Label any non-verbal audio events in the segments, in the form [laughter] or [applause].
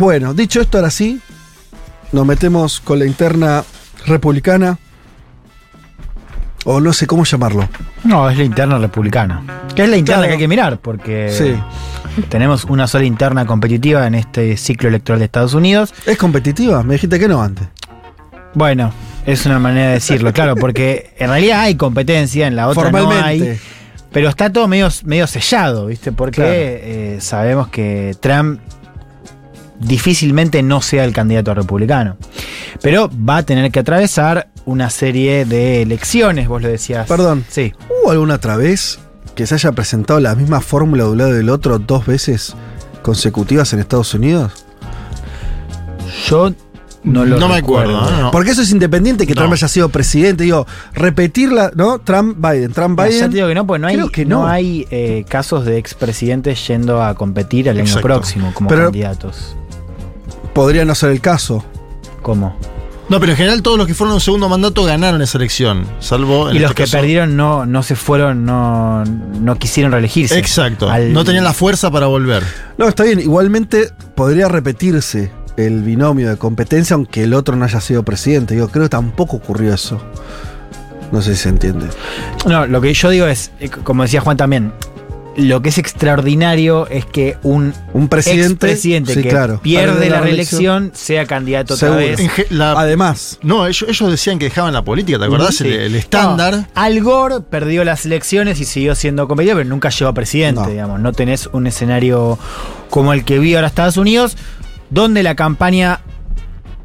Bueno, dicho esto, ahora sí, nos metemos con la interna republicana. O no sé cómo llamarlo. No, es la interna republicana. Que es la interna Claro. que hay que mirar, porque Sí. tenemos una sola interna competitiva en este ciclo electoral de Estados Unidos. ¿Es competitiva? Me dijiste que no antes. Bueno, es una manera de decirlo, claro, porque en realidad hay competencia, en la otra no hay. Pero está todo medio, medio sellado, ¿viste? Porque Claro. eh, sabemos que Trump difícilmente no sea el candidato republicano. Pero va a tener que atravesar una serie de elecciones, vos lo decías. Perdón. Sí. ¿Hubo alguna otra vez que se haya presentado la misma fórmula de un lado y del otro dos veces consecutivas en Estados Unidos? Yo no lo No me acuerdo, ¿no? Porque eso es independiente que No. Trump haya sido presidente. Digo, repetirla, ¿no? Trump-Biden, Ya Trump-Biden. te digo que no, pues no hay, Creo que no no. hay eh, casos de expresidentes yendo a competir al año Exacto. próximo como Pero- candidatos. Podría no ser el caso. ¿Cómo? No, pero en general todos los que fueron un segundo mandato ganaron esa elección, salvo en y los este que caso- perdieron no, no se fueron, no, no quisieron reelegirse. Exacto. Al- No tenían la fuerza para volver. No, está bien. Igualmente podría repetirse el binomio de competencia aunque el otro no haya sido presidente. Yo creo que tampoco ocurrió eso. No sé si se entiende. No, lo que yo digo es, eh, como decía Juan también, lo que es extraordinario es que un Un presidente, sí, que claro, pierde la reelección. reelección sea candidato otra Seguro. vez. La- Además, no, ellos, ellos decían que dejaban la política, ¿te acordás? Sí. El, el estándar. No, Al Gore perdió las elecciones y siguió siendo competitivo, pero nunca llegó a presidente, No. digamos. No tenés un escenario como el que vio ahora Estados Unidos, donde la campaña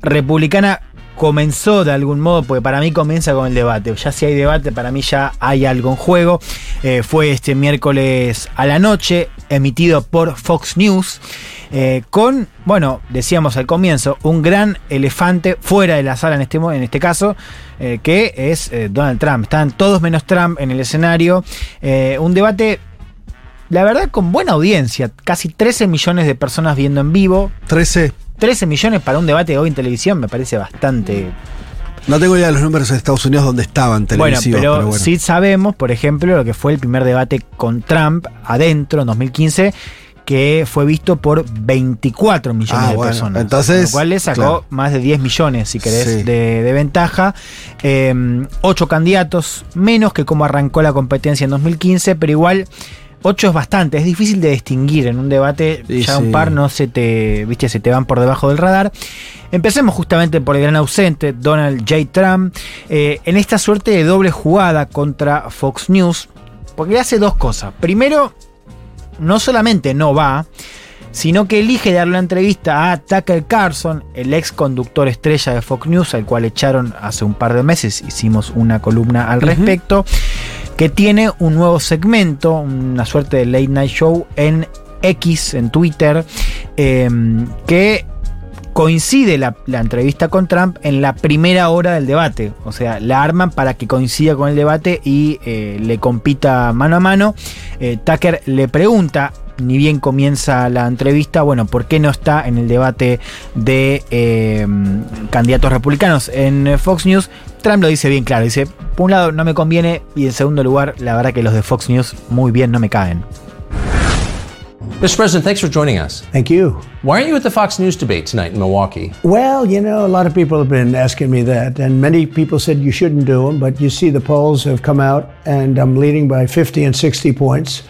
republicana comenzó de algún modo, porque para mí comienza con el debate. Ya si hay debate, para mí ya hay algo en juego. Eh, fue este miércoles a la noche, emitido por Fox News, eh, con, bueno, decíamos al comienzo, un gran elefante fuera de la sala en este, en este caso, eh, que es Donald Trump. Están todos menos Trump en el escenario. Un debate, la verdad, con buena audiencia. Casi 13 millones de personas viendo en vivo. 13. 13 millones para un debate hoy en televisión me parece bastante. No tengo idea de los números en Estados Unidos donde estaban Bueno, televisivos. pero, pero bueno. sí sabemos, por ejemplo, lo que fue el primer debate con Trump adentro en 2015, que fue visto por 24 millones Ah, de bueno, personas. entonces, Lo cual le sacó claro. más de 10 millones, si querés, Sí. de, de ventaja. Eh, ocho candidatos, menos que como arrancó la competencia en 2015, pero igual. Ocho es bastante, es difícil de distinguir en un debate, ya sí. un par no se te, viste, se te van por debajo del radar. Empecemos justamente por el gran ausente, Donald J. Trump, eh, en esta suerte de doble jugada contra Fox News, porque hace dos cosas. Primero, no solamente no va, sino que elige darle una entrevista a Tucker Carlson, el ex conductor estrella de Fox News, al cual echaron hace un par de meses, hicimos una columna al respecto, que tiene un nuevo segmento, una suerte de late night show en X, en Twitter, eh, que coincide la, la entrevista con Trump en la primera hora del debate. O sea, la arman para que coincida con el debate y eh, le compita mano a mano. Eh, Tucker le pregunta, ni bien comienza la entrevista, bueno, ¿por qué no está en el debate de eh, candidatos republicanos en Fox News? Trump lo dice bien claro, dice, por un lado no me conviene y en segundo lugar, la verdad que los de Fox News muy bien no me caen. Mr. President, thanks for joining us. Thank you. Why aren't you at the Fox News debate tonight in Milwaukee? Well, you know, a lot of people have been asking me that, and many people said you shouldn't do them, but you see the polls have come out, and I'm leading by 50 and 60 points.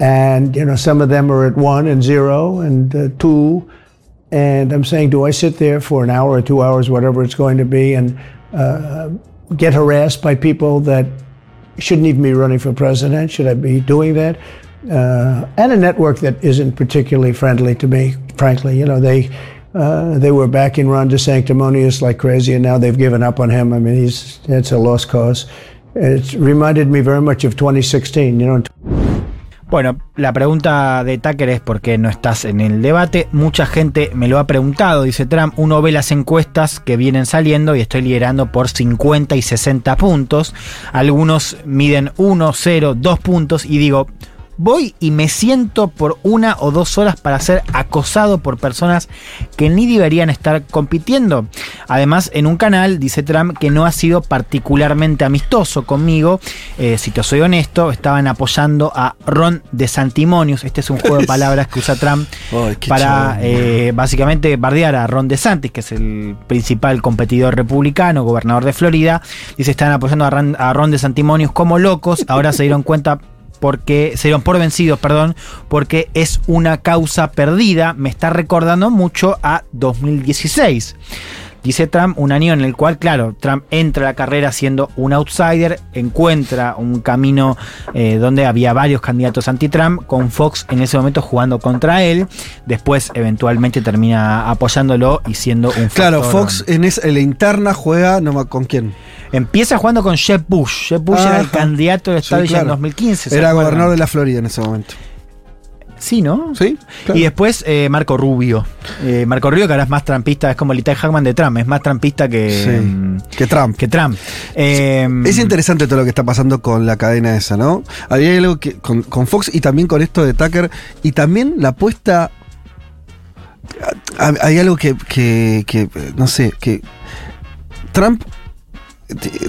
And, you know, some of them are at one and zero and uh, two. And I'm saying, do I sit there for an hour or two hours, whatever it's going to be, and uh, get harassed by people that shouldn't even be running for president? Should I be doing that? Uh, and a network that isn't particularly friendly to me, frankly. You know, they Uh, they were backing Ron DeSanctimonious like crazy, and now they've given up on him. I mean, he's it's a lost cause. It reminded me very much of 2016. You know, Bueno, la pregunta de Tucker es por qué no estás en el debate. Mucha gente me lo ha preguntado, dice Trump. Uno ve las encuestas que vienen saliendo y estoy liderando por 50 y 60 puntos. Algunos miden 1, 0, 2 puntos y digo, voy y me siento por una o dos horas para ser acosado por personas que ni deberían estar compitiendo. Además, en un canal dice Trump que no ha sido particularmente amistoso conmigo. Eh, si te soy honesto, estaban apoyando a Ron de Santimonius. Este es un juego de [laughs] palabras que usa Trump para eh, básicamente bardear a Ron DeSantis, que es el principal competidor republicano, gobernador de Florida. Dice, están apoyando a Ron, a Ron DeSantimonius como locos. Ahora se dieron cuenta porque se dieron por vencidos, perdón, porque es una causa perdida. Me está recordando mucho a 2016. Dice Trump, un año en el cual, claro, Trump entra a la carrera siendo un outsider, encuentra un camino eh, donde había varios candidatos anti-Trump, con Fox en ese momento jugando contra él, después eventualmente termina apoyándolo y siendo un Claro, factor- Fox en, en la interna juega, no ¿con quién? Empieza jugando con Jeb Bush. Jeb Bush era el candidato del Sí, estado ya en claro. 2015. ¿se Era acuerdan? gobernador de la Florida en ese momento. Sí, ¿no? ¿Sí? Claro. Y después eh, Marco Rubio. Eh, Marco Rubio, que ahora es más trampista, es como el Itay Hackman de Trump, es más trampista que, Sí. mm, Que Trump. que Trump. Eh, Es interesante todo lo que está pasando con la cadena esa, ¿no? Había algo que con, con Fox y también con esto de Tucker y también la apuesta. ha- Hay algo que, que- que, no sé, que Trump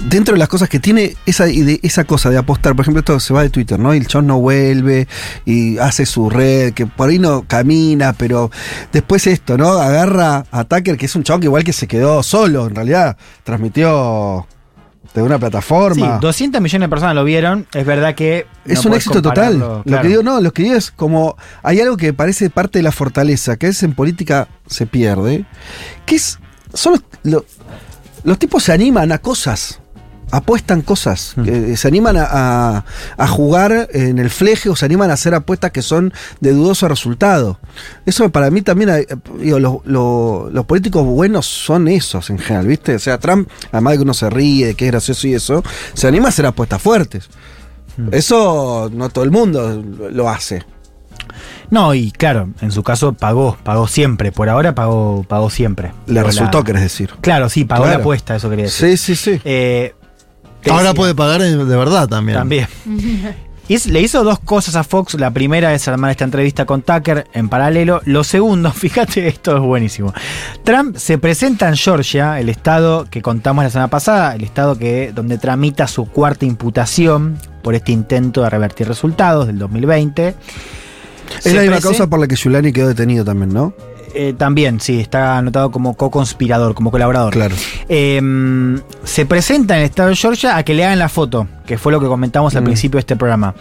dentro de las cosas que tiene esa, ide- esa cosa de apostar, por ejemplo, esto se va de Twitter, ¿no? Y el chon no vuelve y hace su red, que por ahí no camina, pero después esto, ¿no? Agarra a Tucker, que es un chon que igual que se quedó solo, en realidad, transmitió de una sí, plataforma. 200 millones de personas lo vieron. Es verdad que. Es no un éxito total. Lo que digo, no, lo que digo es como hay algo que parece parte de la fortaleza, que es en política se pierde, que es son los, lo- los tipos se animan a cosas, apuestan cosas, Hmm. que se animan a, a- a jugar en el fleje o se animan a hacer apuestas que son de dudoso resultado. Eso para mí también, digo, lo- lo- los políticos buenos son esos en general, ¿viste? O sea, Trump, además de que uno se ríe, de que es gracioso y eso, se anima a hacer apuestas fuertes. Eso no todo el mundo lo hace. No, y claro, en su caso pagó, pagó siempre. Por ahora pagó, pagó siempre. Le resultó, la- querés decir. Claro, sí, pagó Claro. la apuesta, eso quería decir. Sí, sí, sí. Eh, Ahora decía- puede pagar de verdad también. También. [laughs] Le hizo dos cosas a Fox. La primera es armar esta entrevista con Tucker en paralelo. Lo segundo, [laughs] fíjate, esto es buenísimo. Trump se presenta en Georgia, el estado que contamos la semana pasada, el estado que, donde tramita su cuarta imputación por este intento de revertir resultados del 2020. Es Se la misma causa por la que Giuliani quedó detenido también, ¿no? eh, también, sí, está anotado como co-conspirador, como colaborador. Claro. Eh, se presenta en el estado de Georgia a que le hagan la foto, que fue lo que comentamos al Mm. principio de este programa.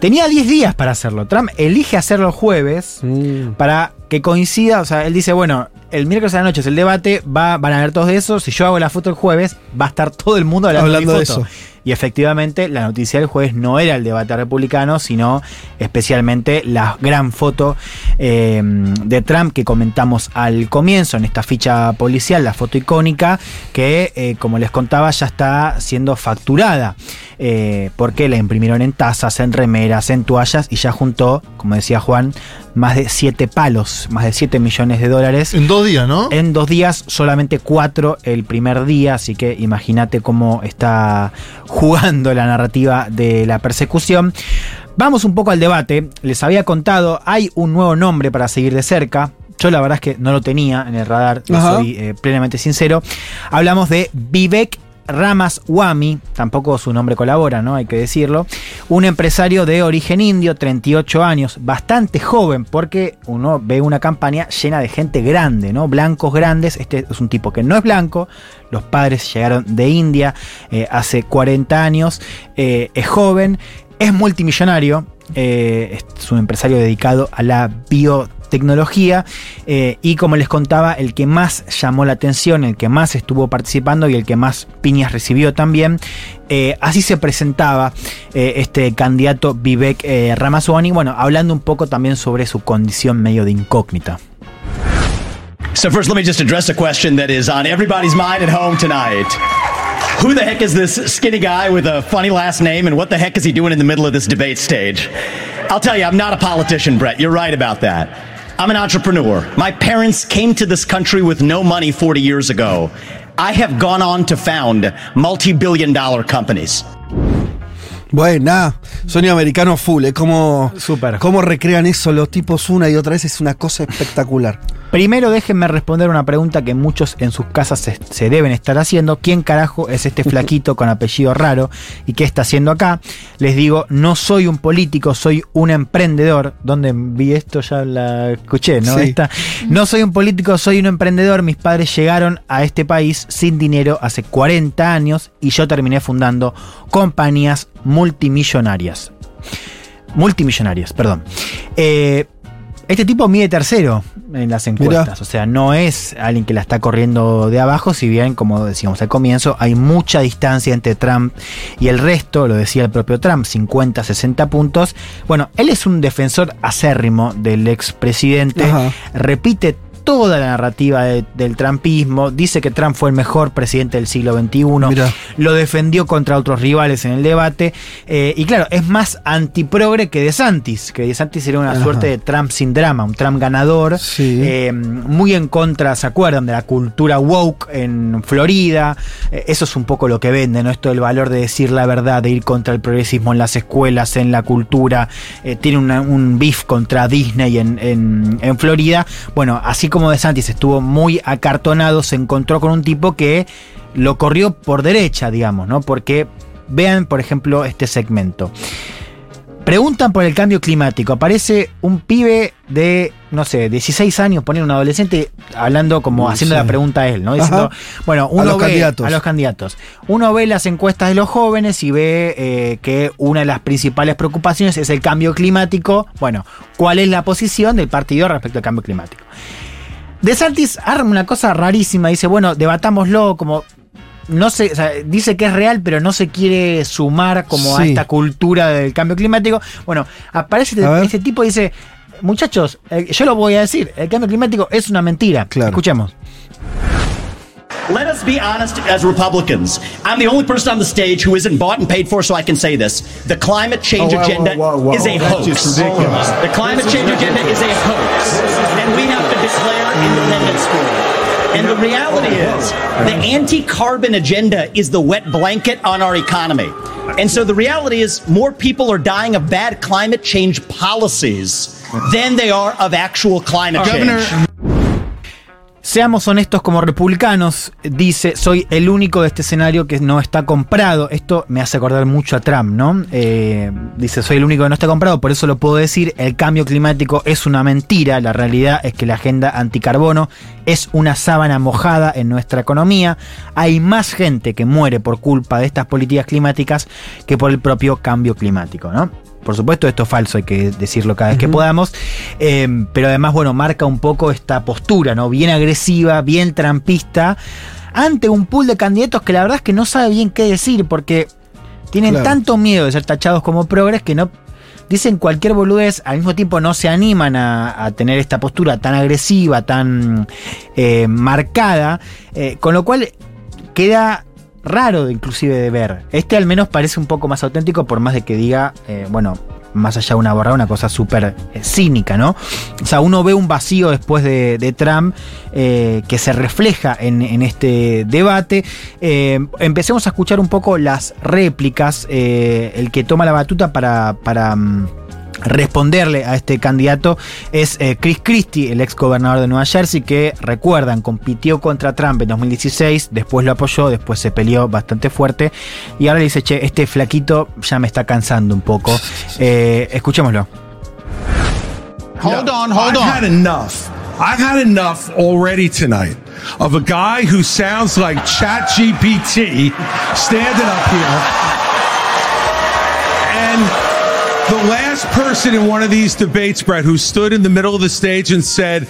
Tenía 10 días para hacerlo. Trump elige hacerlo el jueves Mm. para que coincida. O sea, él dice: Bueno, el miércoles a la noche es el debate, va, van a ver todos de eso. Si yo hago la foto el jueves, va a estar todo el mundo hablando, Hablando de, mi de foto. eso. Y efectivamente, la noticia del jueves no era el debate republicano, sino especialmente la gran foto eh, de Trump que comentamos al comienzo en esta ficha policial, la foto icónica, que eh, como les contaba ya está siendo facturada, eh, porque la imprimieron en tazas, en remeras, en toallas y ya juntó, como decía Juan, más de 7 palos, más de 7 millones de dólares. En dos días, ¿no? En dos días, solamente cuatro el primer día, así que imagínate cómo está jugando la narrativa de la persecución. Vamos un poco al debate. Les había contado, hay un nuevo nombre para seguir de cerca. Yo la verdad es que no lo tenía en el radar, soy eh, plenamente sincero. Hablamos de Vivek Ramaswamy, tampoco su nombre colabora, ¿no? Hay que decirlo. Un empresario de origen indio, 38 años, bastante joven, porque uno ve una campaña llena de gente grande, ¿no? Blancos grandes. Este es un tipo que no es blanco. Los padres llegaron de India eh, hace 40 años. eh, es joven, es multimillonario. eh, es un empresario dedicado a la biotecnología eh, y como les contaba el que más llamó la atención el que más estuvo participando y el que más piñas recibió también eh, así se presentaba eh, este candidato Vivek eh, Ramaswamy bueno hablando un poco también sobre su condición medio de incógnita So, first, let me just address a question that is on everybody's mind at home tonight. Who the heck is this skinny guy with a funny last name, and what the heck is he doing in the middle of this debate stage? I'll tell you, I'm not a politician, Brett. You're right about that. I'm an entrepreneur. My parents came to this country with no money 40 years ago. I have gone on to found multi billion dollar companies. Buena, sueño americano full, eh. es como, Súper. cómo recrean eso los tipos una y otra vez, es una cosa espectacular. Primero déjenme responder una pregunta que muchos en sus casas se, se deben estar haciendo. ¿Quién carajo es este [laughs] flaquito con apellido raro y qué está haciendo acá? Les digo, no soy un político, soy un emprendedor. ¿Dónde vi esto? Ya la escuché, ¿no? Sí. Esta. No soy un político, soy un emprendedor. Mis padres llegaron a este país sin dinero hace 40 años y yo terminé fundando compañías multimillonarias. Multimillonarias, perdón. Eh, este tipo mide tercero en las encuestas, Mirá. o sea, no es alguien que la está corriendo de abajo, si bien, como decíamos al comienzo, hay mucha distancia entre Trump y el resto, lo decía el propio Trump, 50, 60 puntos. Bueno, él es un defensor acérrimo del expresidente, repite toda la narrativa de- del trumpismo, dice que Trump fue el mejor presidente del siglo XXI, Mirá. lo defendió contra otros rivales en el debate. eh, y claro, es más antiprogre que DeSantis, que DeSantis era una Ajá. suerte de Trump sin drama, un Trump ganador, Sí. eh, muy en contra, ¿se acuerdan? De la cultura woke en Florida. Eh, eso es un poco lo que vende, ¿no? Esto del valor de decir la verdad, de ir contra el progresismo en las escuelas, en la cultura. Tiene una- un beef contra Disney en, en- en Florida. Bueno, así como DeSantis estuvo muy acartonado, se encontró con un tipo que lo corrió por derecha, digamos, ¿no? Porque vean, por ejemplo, este segmento. Preguntan por el cambio climático. Aparece un pibe de, no sé, 16 años, poner un adolescente, hablando como Sí. haciendo la pregunta a él, ¿no? Diciendo, bueno, uno los ve candidatos. a los candidatos. Uno ve las encuestas de los jóvenes y ve eh, que una de las principales preocupaciones es el cambio climático. Bueno, ¿cuál es la posición del partido respecto al cambio climático? De Santis arma una cosa rarísima, dice, bueno, debatámoslo como no se, o sea, dice que es real, pero no se quiere sumar como a Sí. esta cultura del cambio climático. Bueno, aparece A este tipo y dice, muchachos, eh, yo lo voy a decir, el cambio climático es una mentira. Claro. Escuchemos. Let us be honest as Republicans. I'm the only person on the stage who isn't bought and paid for, so I can say this. The climate change Oh, agenda is a hoax. The climate change agenda is a hoax. And we have declare independence for. And the reality is, the anti carbon agenda is the wet blanket on our economy. And so the reality is, more people are dying of bad climate change policies than they are of actual climate change. Seamos honestos como republicanos, dice, soy el único de este escenario que no está comprado. Esto me hace acordar mucho a Trump, ¿no? Eh, dice, soy el único que no está comprado, por eso lo puedo decir, el cambio climático es una mentira, la realidad es que la agenda anticarbono es una sábana mojada en nuestra economía. Hay más gente que muere por culpa de estas políticas climáticas que por el propio cambio climático, ¿no? Por supuesto, esto es falso, hay que decirlo cada vez que podamos. Eh, pero además, bueno, marca un poco esta postura, ¿no? Bien agresiva, bien trampista, ante un pool de candidatos que la verdad es que no sabe bien qué decir, porque tienen Claro. tanto miedo de ser tachados como progres que no. Dicen cualquier boludez, al mismo tiempo no se animan a, a tener esta postura tan agresiva, tan eh, marcada, eh, con lo cual queda raro inclusive de ver. Este al menos parece un poco más auténtico por más de que diga, eh, bueno, más allá de una borrada, una cosa súper eh, cínica, ¿no? O sea, uno ve un vacío después de, de Trump eh, que se refleja en, este debate. Empecemos a escuchar un poco las réplicas, el que toma la batuta para... para mm, responderle a este candidato es eh, Chris Christie, el ex gobernador de Nueva Jersey, que recuerdan, compitió contra Trump en 2016, después lo apoyó, después se peleó bastante fuerte y ahora le dice, che, este flaquito ya me está cansando un poco. Eh, escuchémoslo. Hold on, hold I've on. had enough. I've had enough already tonight of a guy who sounds like ChatGPT standing up here. The last person in one of these debates, Brett, who stood in the middle of the stage and said,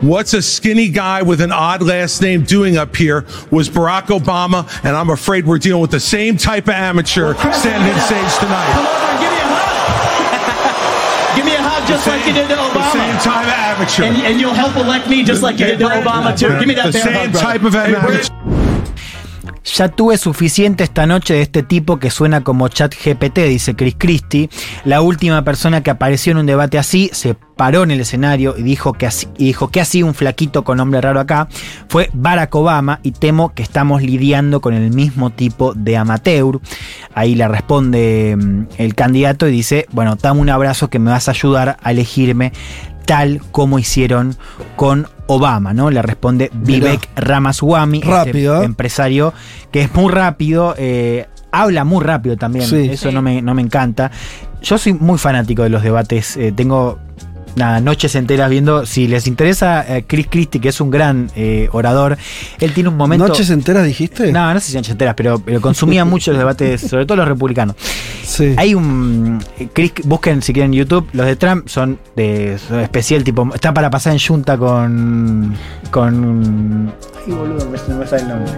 What's a skinny guy with an odd last name doing up here was Barack Obama, and I'm afraid we're dealing with the same type of amateur standing on stage tonight. Come over and give me a hug. [laughs] give me a hug. just like you did to Obama. same type of amateur. And, and you'll help elect me just like you did to Obama, too. Give me that The same hug, type of amateur. Ya tuve suficiente esta noche de este tipo que suena como chat GPT, dice Chris Christie. La última persona que apareció en un debate así se paró en el escenario y dijo que así, y dijo que así un flaquito con nombre raro acá fue Barack Obama y temo que estamos lidiando con el mismo tipo de amateur. Ahí le responde mm, el candidato y dice, bueno, dame un abrazo que me vas a ayudar a elegirme tal como hicieron con Obama, ¿no? Le responde Vivek Ramaswamy, Rápido, este empresario que es muy rápido, eh, habla muy rápido también, Sí. eso No, me, no me encanta. Yo soy muy fanático de los debates, eh, tengo nada, noches enteras viendo, si les interesa eh, Chris Christie, que es un gran eh, orador, él tiene un momento... ¿Noches enteras dijiste? No, no sé si noches enteras, pero, pero consumía mucho los debates, [laughs] sobre todo los republicanos. Sí. Hay un. Chris, busquen si quieren en YouTube. Los de Trump son de son especial, tipo. Está para pasar en Junta con. Con. Ay, boludo, me, no me sale el nombre.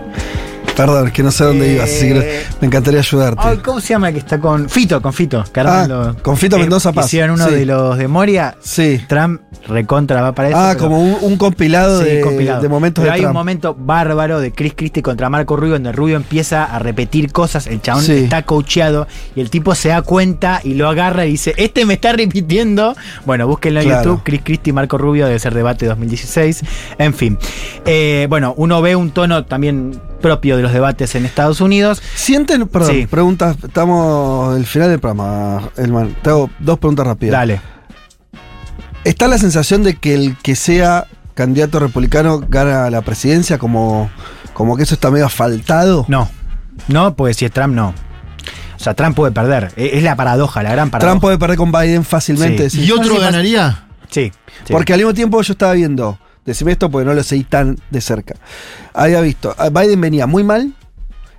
Perdón, que no sé dónde Eh, ibas, así que me encantaría ayudarte. Ay, ¿cómo se llama el que está con. Fito, con Fito. que Ah, con Fito Mendoza Paz, Hicieron uno sí. de los de Moria. Sí. Trump recontra va para eso. Ah, pero- como un, un compilado, Sí, de, compilado. de momentos Pero de hay un momento bárbaro de Chris Christie contra Marco Rubio, donde Rubio empieza a repetir cosas, el chabón Sí. está coacheado y el tipo se da cuenta y lo agarra y dice, este me está repitiendo. Bueno, búsquenlo en Claro. YouTube, Chris Christie y Marco Rubio, debe ser debate 2016. En fin. Eh, bueno, uno ve un tono también propio de los debates en Estados Unidos. Sienten, perdón, Sí. preguntas, estamos al final del programa, Elman. Te hago dos preguntas rápidas. Dale. ¿Está la sensación de que el que sea candidato republicano gana la presidencia como, como que eso está medio asfaltado? No. No, pues si es Trump, no. O sea, Trump puede perder. E- Es la paradoja, la gran paradoja. Trump puede perder con Biden fácilmente. Sí. ¿Y otro ganaría? Sí. sí. Porque al mismo tiempo yo estaba viendo, decime esto porque no lo seguí tan de cerca. Había visto, a Biden venía muy mal,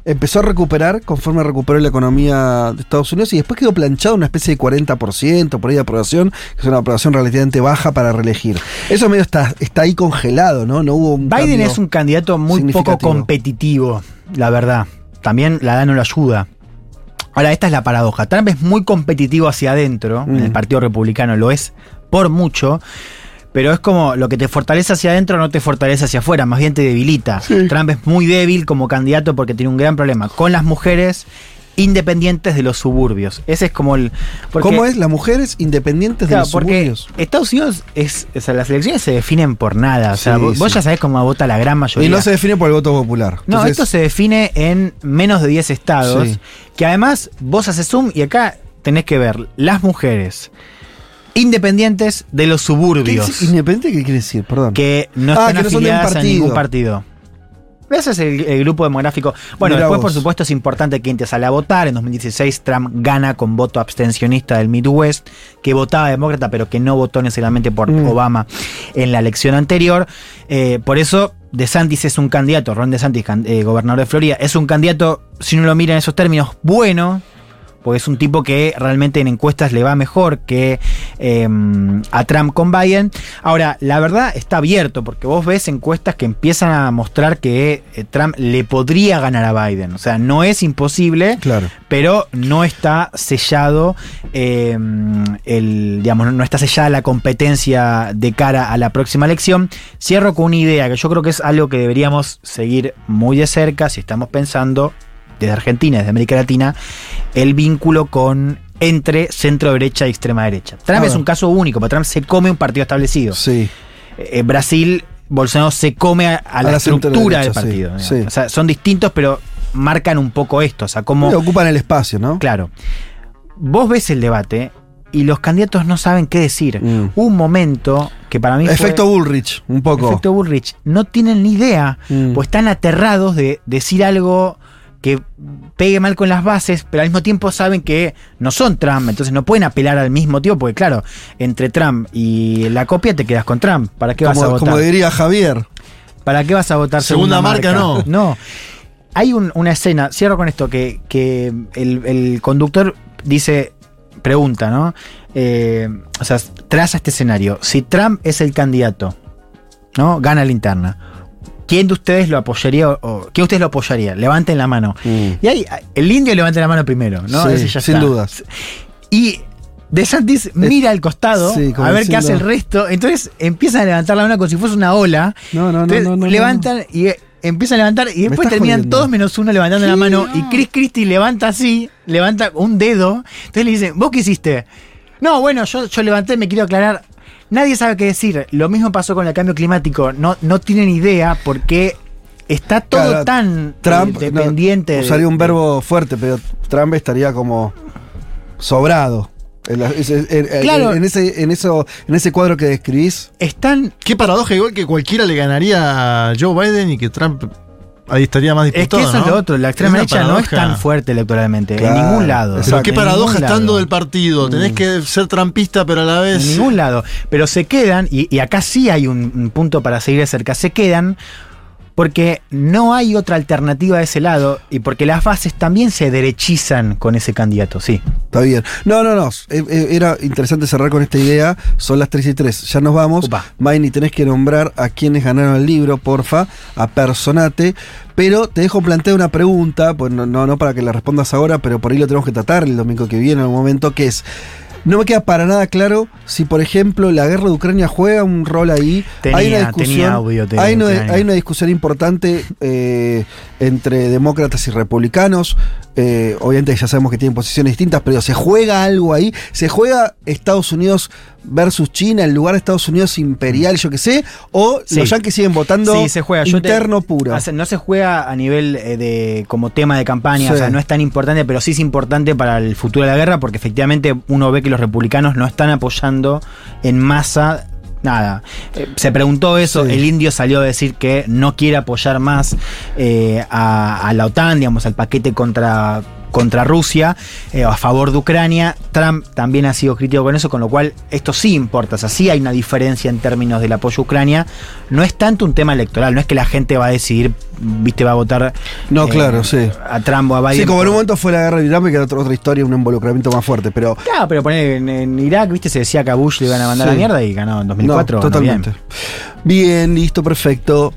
empezó a recuperar conforme recuperó la economía de Estados Unidos y después quedó planchado una especie de 40% por ahí de aprobación, que es una aprobación relativamente baja para reelegir. Eso medio está, está ahí congelado, ¿no? No hubo un Biden es un candidato muy poco competitivo, la verdad. También la edad no lo ayuda. Ahora, esta es la paradoja. Trump es muy competitivo hacia adentro, en el Mm. Partido Republicano lo es por mucho, pero es como lo que te fortalece hacia adentro no te fortalece hacia afuera, más bien te debilita. Trump es muy débil como candidato porque tiene un gran problema con las mujeres independientes de los suburbios. Ese es como el... porque- ¿Cómo es? Las mujeres independientes de los porque suburbios. Estados Unidos es, o sea, las elecciones se definen por nada. O sea, Sí, vos, ya sabés cómo vota la gran mayoría. Y no se define por el voto popular. No, esto se define en menos de 10 estados. Sí. Que además vos haces zoom y acá tenés que ver las mujeres independientes de los ¿qué suburbios. es ¿Independiente qué quiere decir? Perdón. que no Ah, están no son un afiliadas a ningún partido. Ese es el, el grupo demográfico. Bueno, Mirá después, vos. por supuesto, es importante que te sale a votar. En 2016, Trump gana con voto abstencionista del Midwest, que votaba demócrata, pero que no votó necesariamente por Mm. Obama en la elección anterior. Eh, por eso, DeSantis es un candidato, Ron DeSantis, eh, gobernador de Florida, es un candidato, si uno lo mira en esos términos, bueno. Porque es un tipo que realmente en encuestas le va mejor que eh, a Trump con Biden. Ahora, la verdad está abierto, porque vos ves encuestas que empiezan a mostrar que eh, Trump le podría ganar a Biden. O sea, no es imposible, Claro. pero no está sellado eh, el, digamos, no está sellada la competencia de cara a la próxima elección. Cierro con una idea que yo creo que es algo que deberíamos seguir muy de cerca si estamos pensando desde Argentina, desde América Latina, el vínculo con entre centro derecha y extrema derecha. Trump A es un caso único, porque Trump se come un partido establecido. Sí. Eh, En Brasil, Bolsonaro se come a, a la, la estructura del sí, partido. sí. O sea, son distintos, pero marcan un poco esto. O sea, como. Sí, ocupan el espacio, ¿no? Claro. Vos ves el debate y los candidatos no saben qué decir. Mm. Un momento que para mí. fue- Efecto Bullrich, un poco. Efecto Bullrich. No tienen ni idea, Mm. pues están aterrados de decir algo que pegue mal con las bases, pero al mismo tiempo saben que no son Trump, entonces no pueden apelar al mismo tiempo, porque claro, entre Trump y la copia te quedas con Trump. ¿Para qué vas a como, votar? como diría Javier. ¿Para qué vas a votar Segunda marca, no. [laughs] No. Hay un- una escena, cierro con esto, que, que el, el conductor dice, pregunta, ¿no? Eh, o sea, traza este escenario. Si Trump es el candidato, ¿no? Gana la interna. ¿Quién de ustedes lo apoyaría o, o- quién de ustedes lo apoyaría? Levanten la mano. Mm. Y ahí, el indio levanta la mano primero, ¿no? Sí, ya sin dudas. Y DeSantis mira al costado sí, a ver qué hace el resto. Entonces empiezan a levantar la mano como si fuese una ola. No, no, no, Entonces, no, no, levantan y eh, empiezan a levantar y después terminan jodiendo. todos menos uno levantando la mano. Y Chris Christie levanta así, levanta un dedo. Entonces le dicen, ¿vos qué hiciste? No, bueno, yo, yo levanté, me quiero aclarar. Nadie sabe qué decir. Lo mismo pasó con el cambio climático. No, no tienen idea porque está todo Claro, tan Trump eh, no, dependiente. de- usaría un verbo fuerte, pero Trump estaría como sobrado. En, la- ese- en- en- Claro. en ese, en, eso, en ese cuadro que describís, Están Qué paradoja, igual que cualquiera le ganaría a Joe Biden y que Trump ahí estaría más Es disputado. que eso es lo otro, la extrema Es derecha no es tan fuerte electoralmente, Claro, en ningún lado. Pero qué paradoja estando lado. del partido. Tenés que ser trampista, pero a la vez. En ningún lado. Pero se quedan, y, y acá sí hay un, un punto para seguir de cerca, se quedan porque no hay otra alternativa de ese lado y porque las bases también se derechizan con ese candidato, sí. está bien. No, no, no. eh, eh, Era interesante cerrar con esta idea. Son las 3 y 3. Ya nos vamos. Maini, tenés que nombrar a quienes ganaron el libro, porfa. A Personate. Pero te dejo plantear una pregunta, pues no, no, no para que la respondas ahora, pero por ahí lo tenemos que tratar el domingo que viene en algún momento, que es. No me queda para nada claro si, por ejemplo, la guerra de Ucrania juega un rol ahí. Tenía- hay una discusión, tenía audio de hay, una, Ucrania. hay una discusión importante eh, entre demócratas y republicanos. Eh, obviamente ya sabemos que tienen posiciones distintas, pero se juega algo ahí. Se juega Estados Unidos versus China, el lugar de Estados Unidos imperial, yo qué sé, o Sí. los yankees siguen votando Sí, se juega. Yo te- interno puro. no se juega a nivel eh, de como tema de campaña, Sí. o sea, no es tan importante, pero sí es importante para el futuro de la guerra porque efectivamente uno ve que los republicanos no están apoyando en masa. Nada, Eh, se preguntó eso, Sí. el indio salió a decir que no quiere apoyar más eh, a, a la OTAN, digamos, al paquete contra, contra Rusia, eh, a favor de Ucrania. Trump también ha sido crítico con eso, con lo cual esto sí importa, o sea, sí hay una diferencia en términos del apoyo a Ucrania. No es tanto un tema electoral, no es que la gente va a decidir, viste, va a votar No, eh, claro, sí. a Trump o a Biden. Sí, como en un momento fue la guerra de Irán, que era otra, otra historia, un involucramiento más fuerte, pero. Claro, pero poner en, en Irak, viste, se decía que a Bush le iban a mandar a la mierda y ganó en 2004. no, ganó bien. totalmente. Bien. listo, perfecto.